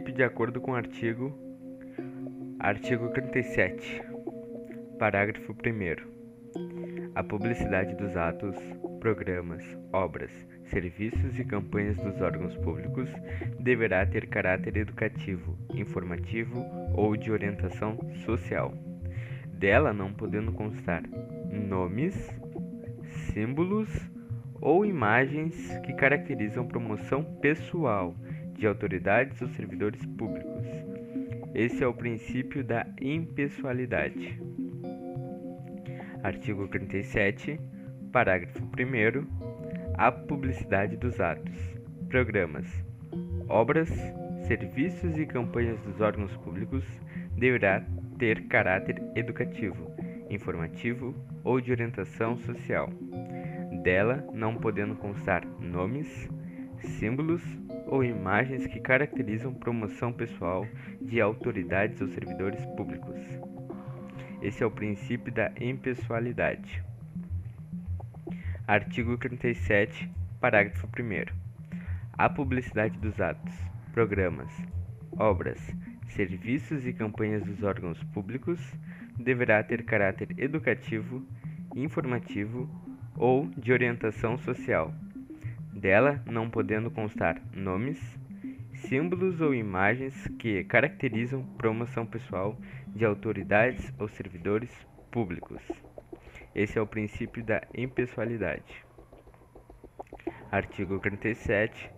princípio de acordo com o artigo artigo 37, parágrafo 1 A publicidade dos atos, programas, obras, serviços e campanhas dos órgãos públicos deverá ter caráter educativo, informativo ou de orientação social. Dela não podendo constar nomes, símbolos ou imagens que caracterizam promoção pessoal de autoridades ou servidores públicos. Esse é o princípio da impessoalidade. Artigo 37, parágrafo 1. A publicidade dos atos, programas, obras, serviços e campanhas dos órgãos públicos deverá ter caráter educativo, informativo ou de orientação social dela não podendo constar nomes, símbolos ou imagens que caracterizam promoção pessoal de autoridades ou servidores públicos. Esse é o princípio da impessoalidade. Artigo 37, parágrafo 1. A publicidade dos atos, programas, obras, serviços e campanhas dos órgãos públicos deverá ter caráter educativo, informativo ou de orientação social, dela não podendo constar nomes, símbolos ou imagens que caracterizam promoção pessoal de autoridades ou servidores públicos. Esse é o princípio da impessoalidade. Artigo 37,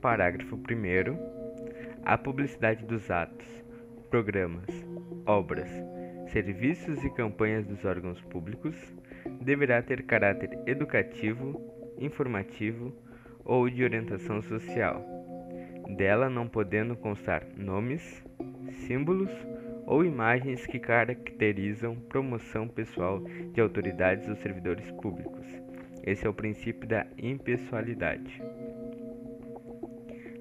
parágrafo 1. A publicidade dos atos, programas, obras, serviços e campanhas dos órgãos públicos deverá ter caráter educativo, informativo ou de orientação social, dela não podendo constar nomes, símbolos ou imagens que caracterizam promoção pessoal de autoridades ou servidores públicos. Esse é o princípio da impessoalidade.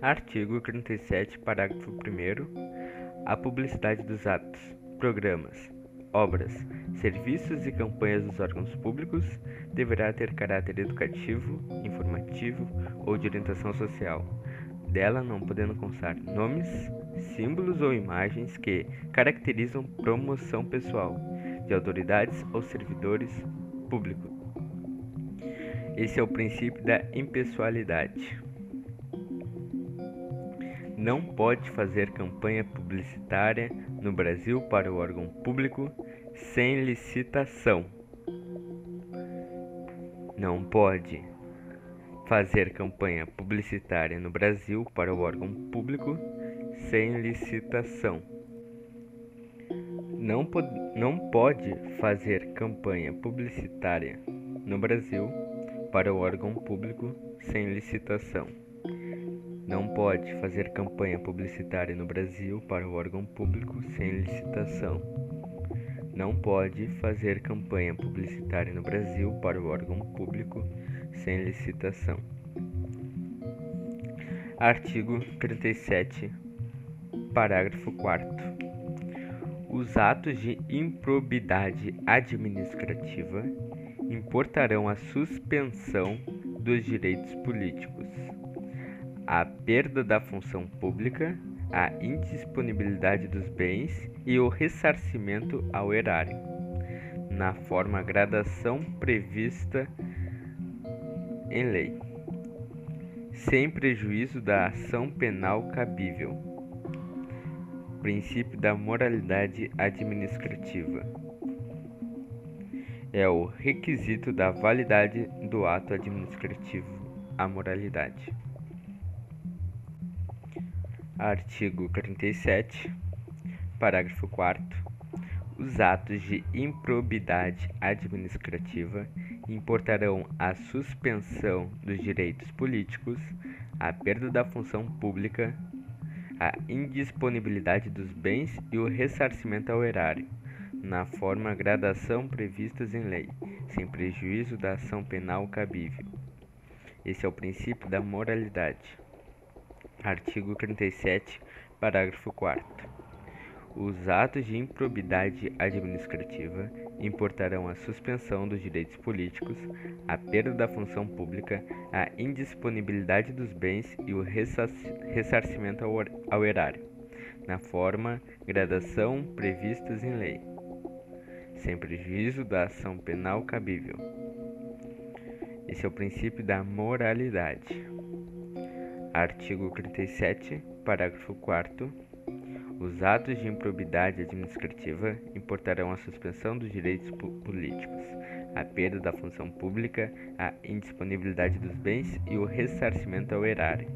Artigo 37, parágrafo 1. A publicidade dos atos, programas, obras, serviços e campanhas dos órgãos públicos deverá ter caráter educativo, informativo ou de orientação social, dela não podendo constar nomes, símbolos ou imagens que caracterizam promoção pessoal de autoridades ou servidores públicos. Esse é o princípio da impessoalidade. Não pode fazer campanha publicitária no Brasil para o órgão público sem licitação. Não pode fazer campanha publicitária no Brasil para o órgão público sem licitação. Não, po não pode fazer campanha publicitária no Brasil para o órgão público sem licitação. Não pode fazer campanha publicitária no Brasil para o órgão público sem licitação. Não pode fazer campanha publicitária no Brasil para o órgão público sem licitação. Artigo 37, parágrafo 4. Os atos de improbidade administrativa importarão a suspensão dos direitos políticos a perda da função pública, a indisponibilidade dos bens e o ressarcimento ao erário, na forma gradação prevista em lei, sem prejuízo da ação penal cabível. Princípio da moralidade administrativa. É o requisito da validade do ato administrativo, a moralidade. Artigo 37, parágrafo 4 Os atos de improbidade administrativa importarão a suspensão dos direitos políticos, a perda da função pública, a indisponibilidade dos bens e o ressarcimento ao erário, na forma gradação previstas em lei, sem prejuízo da ação penal cabível. Esse é o princípio da moralidade. Artigo 37, parágrafo 4 Os atos de improbidade administrativa importarão a suspensão dos direitos políticos, a perda da função pública, a indisponibilidade dos bens e o ressarcimento ao erário, na forma, gradação previstas em lei, sem prejuízo da ação penal cabível. Esse é o princípio da moralidade. Artigo 37, parágrafo 4 os atos de improbidade administrativa importarão a suspensão dos direitos políticos, a perda da função pública, a indisponibilidade dos bens e o ressarcimento ao erário,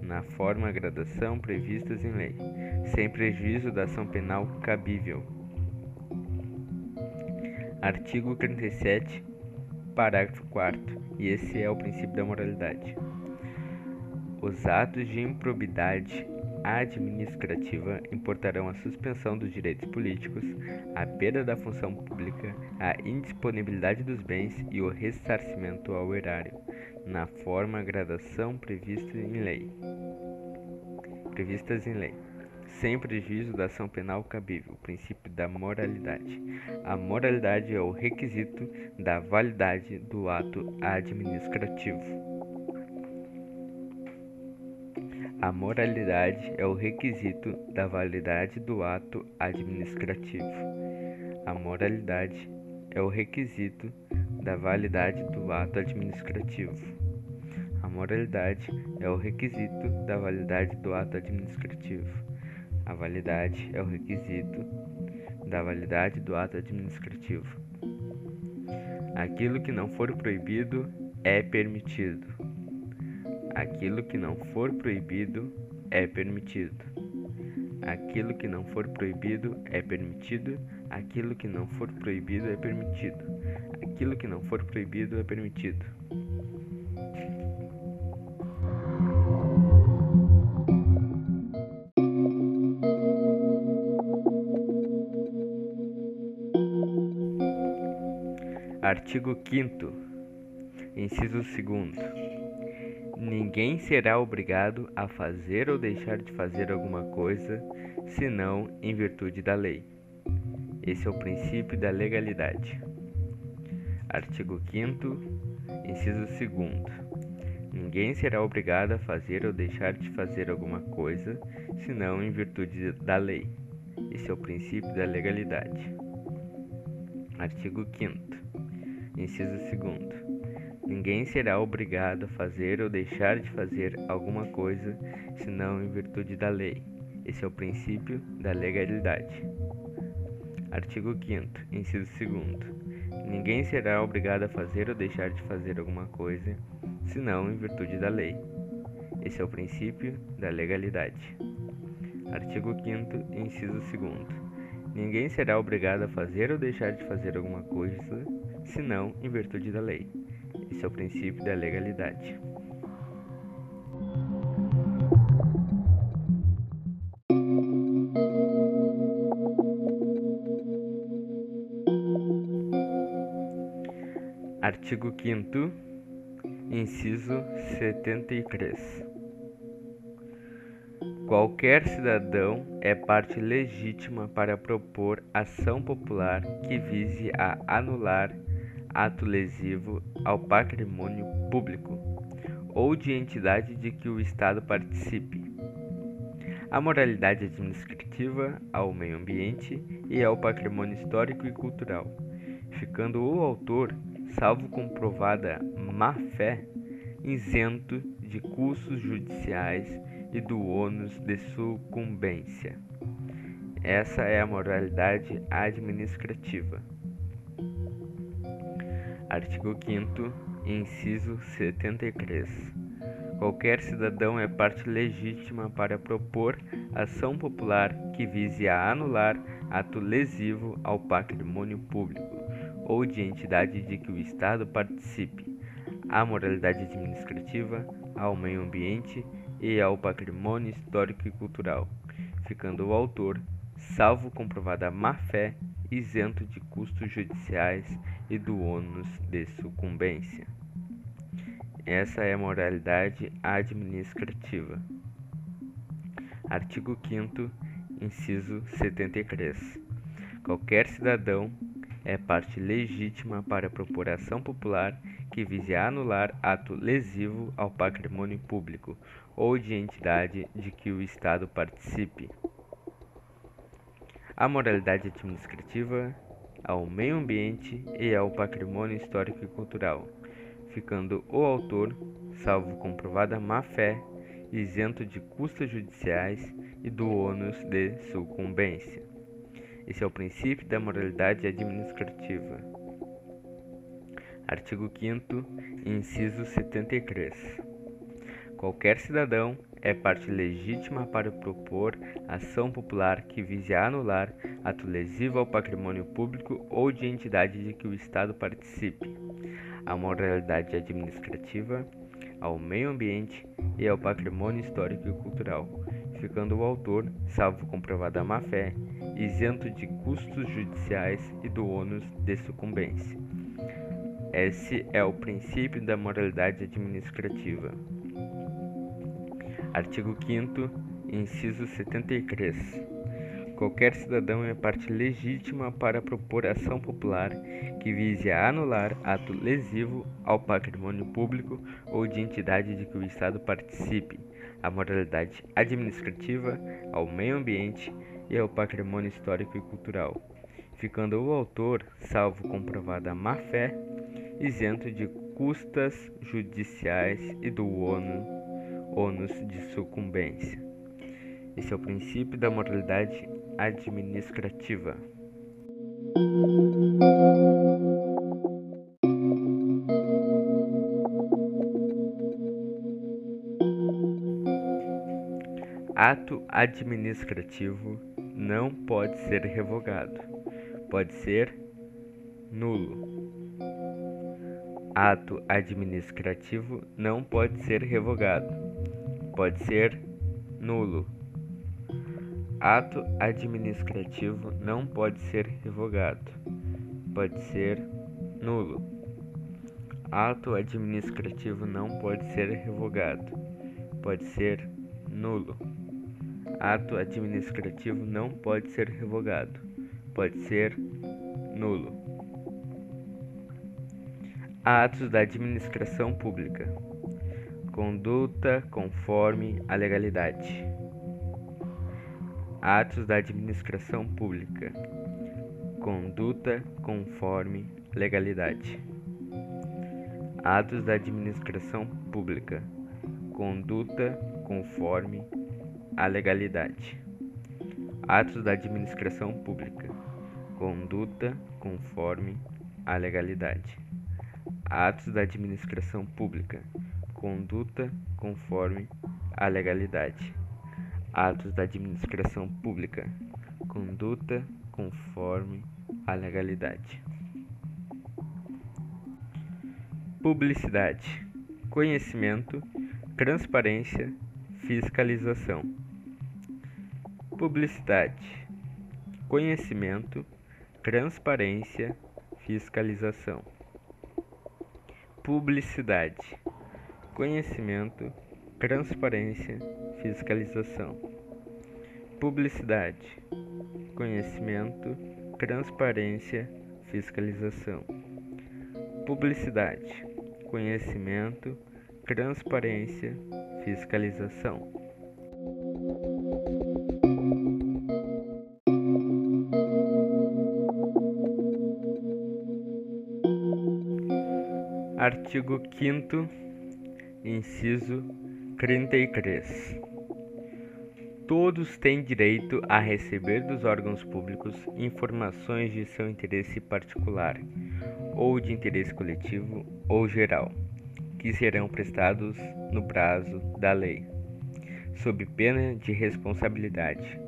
na forma e gradação previstas em lei, sem prejuízo da ação penal cabível. Artigo 37, parágrafo 4 e esse é o princípio da moralidade. Os atos de improbidade administrativa importarão a suspensão dos direitos políticos, a perda da função pública, a indisponibilidade dos bens e o ressarcimento ao erário, na forma gradação prevista em lei. Previstas em lei. Sem prejuízo da ação penal cabível, princípio da moralidade. A moralidade é o requisito da validade do ato administrativo. A moralidade é o requisito da validade do ato administrativo. A moralidade é o requisito da validade do ato administrativo. A moralidade é o requisito da validade do ato administrativo. A validade é o requisito da validade do ato administrativo. Aquilo que não for proibido é permitido. Aquilo que não for proibido é permitido. Aquilo que não for proibido é permitido. Aquilo que não for proibido é permitido. Aquilo que não for proibido é permitido. Artigo 5 Inciso 2 Ninguém será obrigado a fazer ou deixar de fazer alguma coisa, senão em virtude da lei. Esse é o princípio da legalidade. Artigo 5 inciso 2 Ninguém será obrigado a fazer ou deixar de fazer alguma coisa, senão em virtude da lei. Esse é o princípio da legalidade. Artigo 5 inciso 2 Ninguém será obrigado a fazer ou deixar de fazer alguma coisa senão em virtude da lei. Esse é o princípio da legalidade. Artigo 5 inciso 2 Ninguém será obrigado a fazer ou deixar de fazer alguma coisa senão em virtude da lei. Esse é o princípio da legalidade. Artigo 5 inciso 2 Ninguém será obrigado a fazer ou deixar de fazer alguma coisa senão em virtude da lei. Esse é o princípio da legalidade. Artigo 5 inciso 73. Qualquer cidadão é parte legítima para propor ação popular que vise a anular ato lesivo ao patrimônio público ou de entidade de que o Estado participe. A moralidade administrativa ao meio ambiente e ao patrimônio histórico e cultural, ficando o autor, salvo comprovada má-fé, isento de custos judiciais e do ônus de sucumbência. Essa é a moralidade administrativa. Artigo 5 inciso 73. Qualquer cidadão é parte legítima para propor ação popular que vise a anular ato lesivo ao patrimônio público ou de entidade de que o Estado participe, à moralidade administrativa, ao meio ambiente e ao patrimônio histórico e cultural, ficando o autor, salvo comprovada má-fé, isento de custos judiciais e do ônus de sucumbência. Essa é a moralidade administrativa. Artigo 5 inciso 73. Qualquer cidadão é parte legítima para propor ação popular que vise a anular ato lesivo ao patrimônio público ou de entidade de que o Estado participe. À moralidade administrativa, ao meio ambiente e ao patrimônio histórico e cultural, ficando o autor, salvo comprovada má-fé, isento de custas judiciais e do ônus de sucumbência. Esse é o princípio da moralidade administrativa. Artigo 5 inciso 73. Qualquer cidadão é parte legítima para propor ação popular que vise a anular ato lesivo ao patrimônio público ou de entidade de que o Estado participe, à moralidade administrativa, ao meio ambiente e ao patrimônio histórico e cultural, ficando o autor, salvo comprovada má-fé, isento de custos judiciais e do ônus de sucumbência. Esse é o princípio da moralidade administrativa. Artigo 5 inciso 73. Qualquer cidadão é parte legítima para propor ação popular que vise a anular ato lesivo ao patrimônio público ou de entidade de que o Estado participe, à moralidade administrativa, ao meio ambiente e ao patrimônio histórico e cultural, ficando o autor, salvo comprovada má-fé, isento de custas judiciais e do ônus ônus de sucumbência. Esse é o princípio da moralidade administrativa. Ato administrativo não pode ser revogado, pode ser nulo. Ato administrativo não pode ser revogado, pode ser nulo. Ato administrativo não pode ser revogado, pode ser nulo. Ato administrativo não pode ser revogado, pode ser nulo. Ato administrativo não pode ser revogado, pode ser nulo. Atos da administração pública. Conduta conforme a legalidade. Atos da administração pública. Conduta conforme legalidade. Atos da administração pública. Conduta conforme a legalidade. Atos da administração pública. Conduta conforme a legalidade. Atos da administração pública conduta conforme a legalidade. Atos da administração pública, conduta conforme a legalidade. Publicidade, conhecimento, transparência, fiscalização. Publicidade, conhecimento, transparência, fiscalização. Publicidade conhecimento, transparência, fiscalização. Publicidade, conhecimento, transparência, fiscalização. Publicidade, conhecimento, transparência, fiscalização. Artigo 5 Inciso 33. Todos têm direito a receber dos órgãos públicos informações de seu interesse particular ou de interesse coletivo ou geral, que serão prestados no prazo da lei, sob pena de responsabilidade,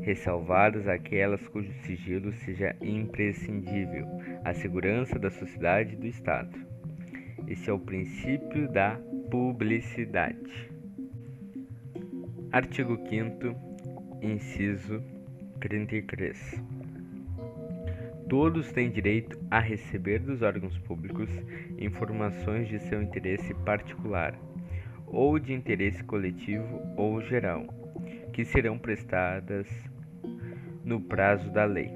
ressalvadas aquelas cujo sigilo seja imprescindível à segurança da sociedade e do Estado. Esse é o princípio da publicidade. Artigo 5 inciso 33. Todos têm direito a receber dos órgãos públicos informações de seu interesse particular ou de interesse coletivo ou geral, que serão prestadas no prazo da lei,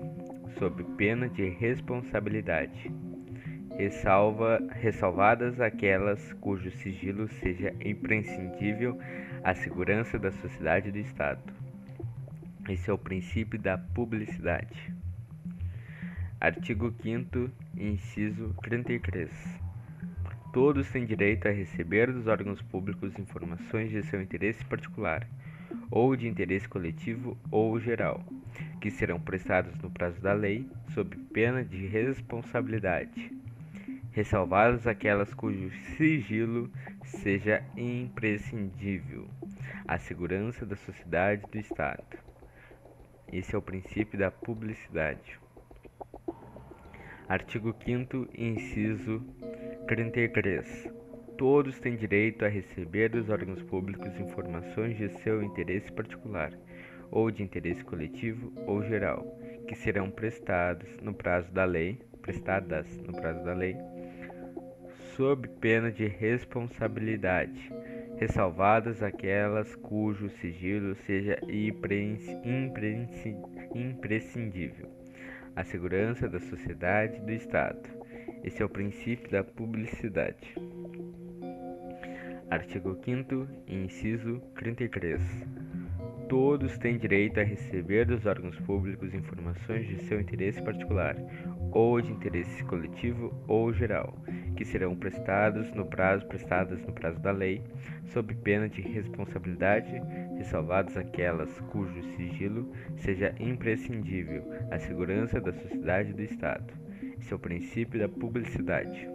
sob pena de responsabilidade ressalva, ressalvadas aquelas cujo sigilo seja imprescindível à segurança da sociedade e do Estado. Esse é o princípio da publicidade. Artigo 5 inciso 33. Todos têm direito a receber dos órgãos públicos informações de seu interesse particular ou de interesse coletivo ou geral, que serão prestados no prazo da lei, sob pena de responsabilidade, ressalvadas aquelas cujo sigilo seja imprescindível à segurança da sociedade e do Estado. Esse é o princípio da publicidade. Artigo 5 inciso 33. Todos têm direito a receber dos órgãos públicos informações de seu interesse particular ou de interesse coletivo ou geral, que serão prestados no prazo da lei, prestadas no prazo da lei, sob pena de responsabilidade, ressalvadas aquelas cujo sigilo seja imprescindível a segurança da sociedade e do Estado. Esse é o princípio da publicidade. Artigo 5 inciso 33. Todos têm direito a receber dos órgãos públicos informações de seu interesse particular ou de interesse coletivo ou geral, que serão prestados no prazo prestadas no prazo da lei, sob pena de responsabilidade, ressalvadas aquelas cujo sigilo seja imprescindível à segurança da sociedade e do Estado. Esse é o princípio da publicidade.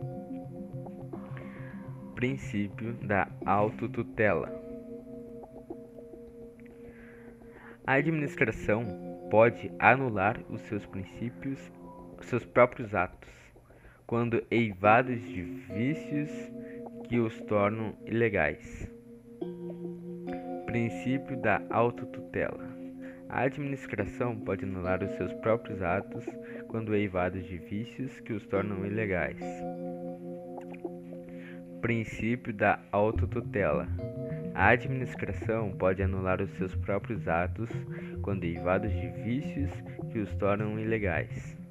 Princípio da autotutela. A administração pode anular os seus princípios, seus próprios atos, quando eivados de vícios que os tornam ilegais. Princípio da autotutela. A administração pode anular os seus próprios atos quando eivados de vícios que os tornam ilegais. Princípio da autotutela. A administração pode anular os seus próprios atos quando eivados de vícios que os tornam ilegais.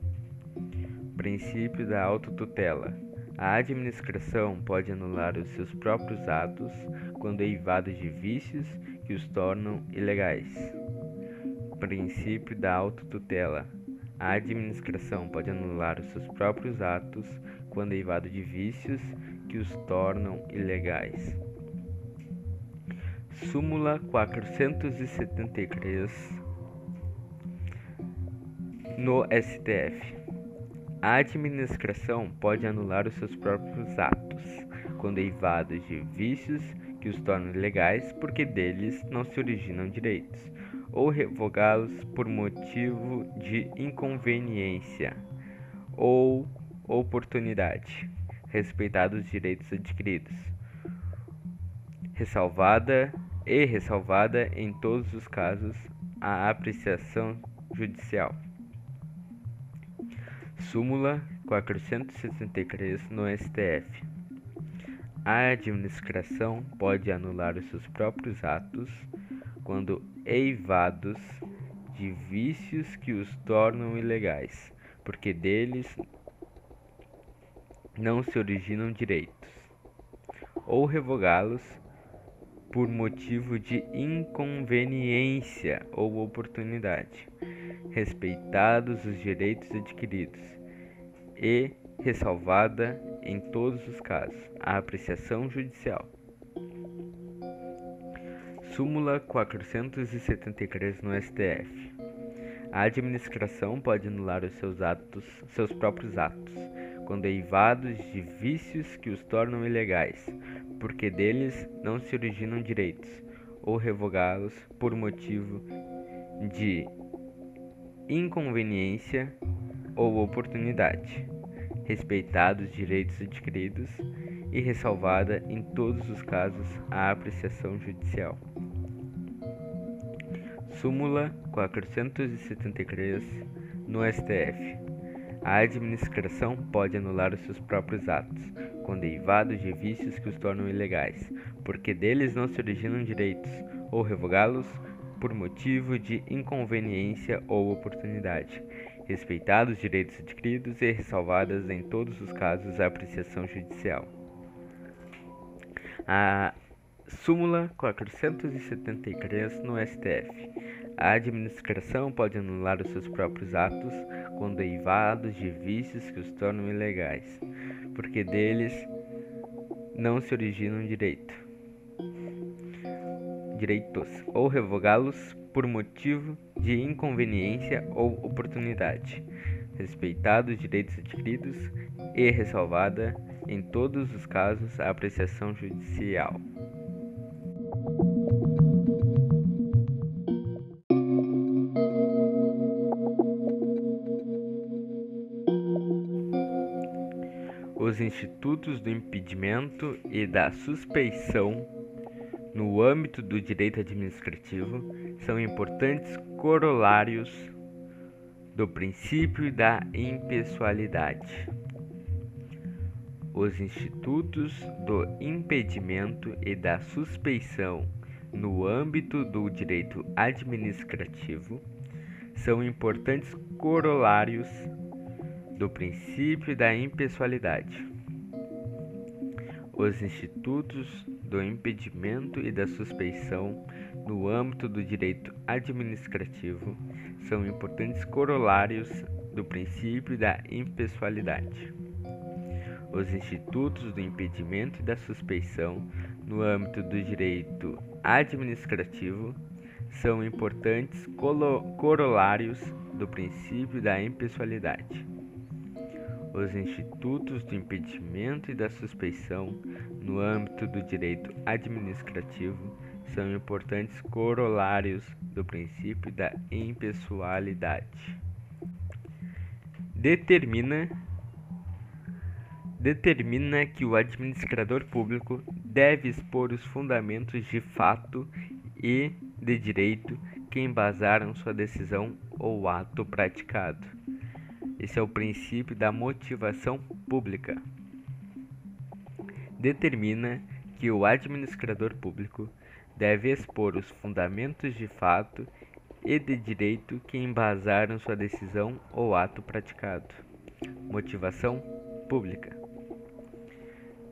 Princípio da autotutela. A administração pode anular os seus próprios atos quando eivados de vícios que os tornam ilegais. Princípio da autotutela. A administração pode anular os seus próprios atos quando eivado de vícios que os tornam ilegais. Súmula 473 no STF. A administração pode anular os seus próprios atos, quando eivados de vícios que os tornam ilegais, porque deles não se originam direitos, ou revogá-los por motivo de inconveniência ou oportunidade, respeitados os direitos adquiridos. Ressalvada e ressalvada em todos os casos a apreciação judicial. Súmula 463 no STF. A administração pode anular os seus próprios atos quando eivados de vícios que os tornam ilegais, porque deles não se originam direitos, ou revogá-los por motivo de inconveniência ou oportunidade, respeitados os direitos adquiridos e ressalvada em todos os casos a apreciação judicial. Súmula 473 no STF. A administração pode anular os seus atos, seus próprios atos, quando eivados de vícios que os tornam ilegais, porque deles não se originam direitos, ou revogá-los por motivo de inconveniência ou oportunidade, respeitados os direitos adquiridos e ressalvada em todos os casos a apreciação judicial. Súmula 473 no STF. A administração pode anular os seus próprios atos, com derivados de vícios que os tornam ilegais, porque deles não se originam direitos, ou revogá-los por motivo de inconveniência ou oportunidade, respeitados os direitos adquiridos e ressalvadas em todos os casos a apreciação judicial. A Súmula 473 no STF. A administração pode anular os seus próprios atos quando derivados de vícios que os tornam ilegais, porque deles não se originam direito. direitos, ou revogá-los por motivo de inconveniência ou oportunidade, respeitados os direitos adquiridos e ressalvada, em todos os casos, a apreciação judicial. Institutos do impedimento e da suspeição no âmbito do direito administrativo são importantes corolários do princípio da impessoalidade. Os institutos do impedimento e da suspeição no âmbito do direito administrativo são importantes corolários do princípio da impessoalidade. Os institutos do impedimento e da suspeição no âmbito do direito administrativo são importantes corolários do princípio da impessoalidade. Os institutos do impedimento e da suspeição no âmbito do direito administrativo são importantes corolários do princípio da impessoalidade. Os institutos do impedimento e da suspeição no âmbito do direito administrativo são importantes corolários do princípio da impessoalidade. Determina determina que o administrador público deve expor os fundamentos de fato e de direito que embasaram sua decisão ou ato praticado. Esse é o princípio da motivação pública. Determina que o administrador público deve expor os fundamentos de fato e de direito que embasaram sua decisão ou ato praticado. Motivação pública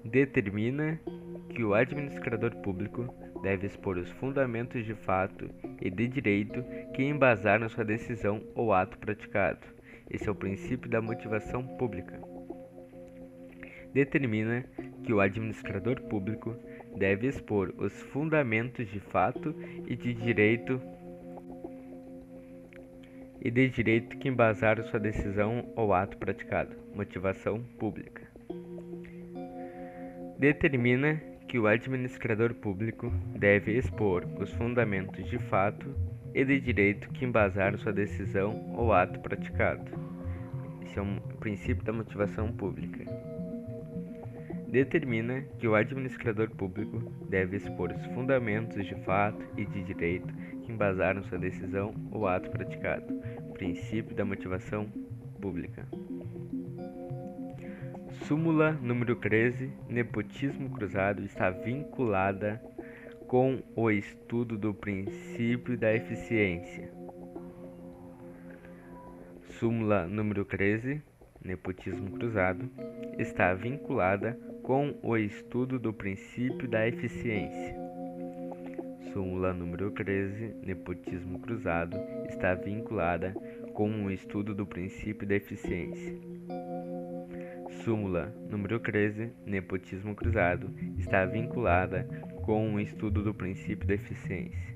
determina que o administrador público deve expor os fundamentos de fato e de direito que embasaram sua decisão ou ato praticado. Esse é o princípio da motivação pública. Determina que o administrador público deve expor os fundamentos de fato e de direito e de direito que embasaram sua decisão ou ato praticado. Motivação pública determina que o administrador público deve expor os fundamentos de fato e de direito que embasaram sua decisão ou ato praticado. Esse é um princípio da motivação pública. Determina que o administrador público deve expor os fundamentos de fato e de direito que embasaram sua decisão ou ato praticado. Princípio da motivação pública. Súmula número 13, nepotismo cruzado, está vinculada com o estudo do princípio da eficiência. Súmula número 13, nepotismo cruzado, está vinculada com o estudo do princípio da eficiência. Súmula número 13, nepotismo cruzado, está vinculada com o estudo do princípio da eficiência. Súmula número 13, nepotismo cruzado, está vinculada com o estudo do princípio da eficiência.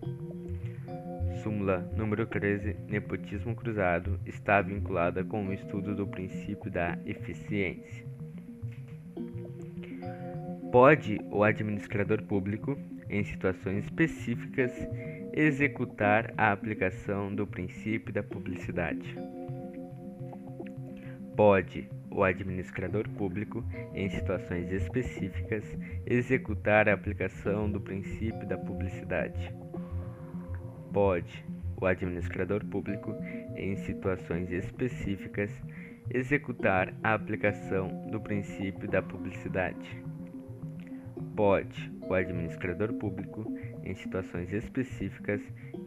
Súmula número 13, nepotismo cruzado, está vinculada com o estudo do princípio da eficiência. Pode o administrador público, em situações específicas, executar a aplicação do princípio da publicidade. Pode o administrador público, em situações específicas, executar a aplicação do princípio da publicidade. Pode o administrador público, em situações específicas, executar a aplicação do princípio da publicidade. Pode o administrador público, em situações específicas,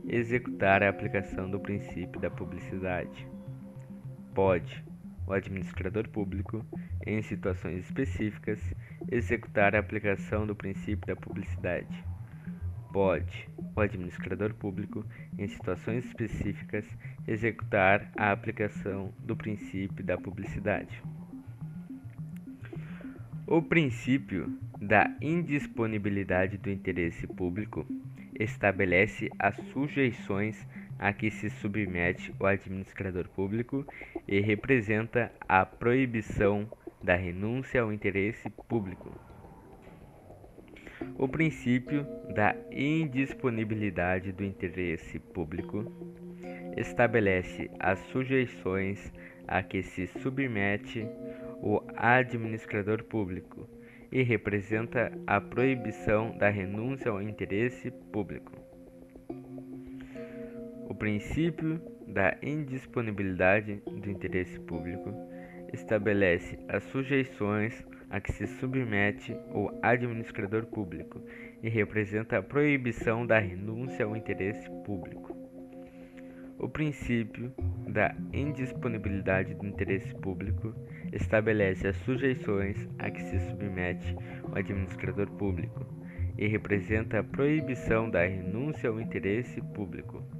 executar a aplicação do princípio da publicidade. Pode o administrador público, em situações específicas, executar a aplicação do princípio da publicidade. pode o administrador público, em situações específicas, executar a aplicação do princípio da publicidade. O princípio da indisponibilidade do interesse público estabelece as sujeições a que se submete o administrador público e representa a proibição da renúncia ao interesse público. O princípio da indisponibilidade do interesse público estabelece as sujeições a que se submete o administrador público e representa a proibição da renúncia ao interesse público. Princípio da indisponibilidade do interesse público estabelece as sujeições a que se submete o administrador público e representa a proibição da renúncia ao interesse público. O princípio da indisponibilidade do interesse público estabelece as sujeições a que se submete o administrador público e representa a proibição da renúncia ao interesse público.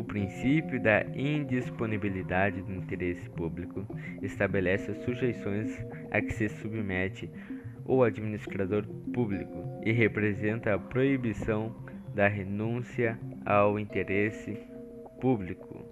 O princípio da indisponibilidade do interesse público estabelece as sujeições a que se submete o administrador público e representa a proibição da renúncia ao interesse público.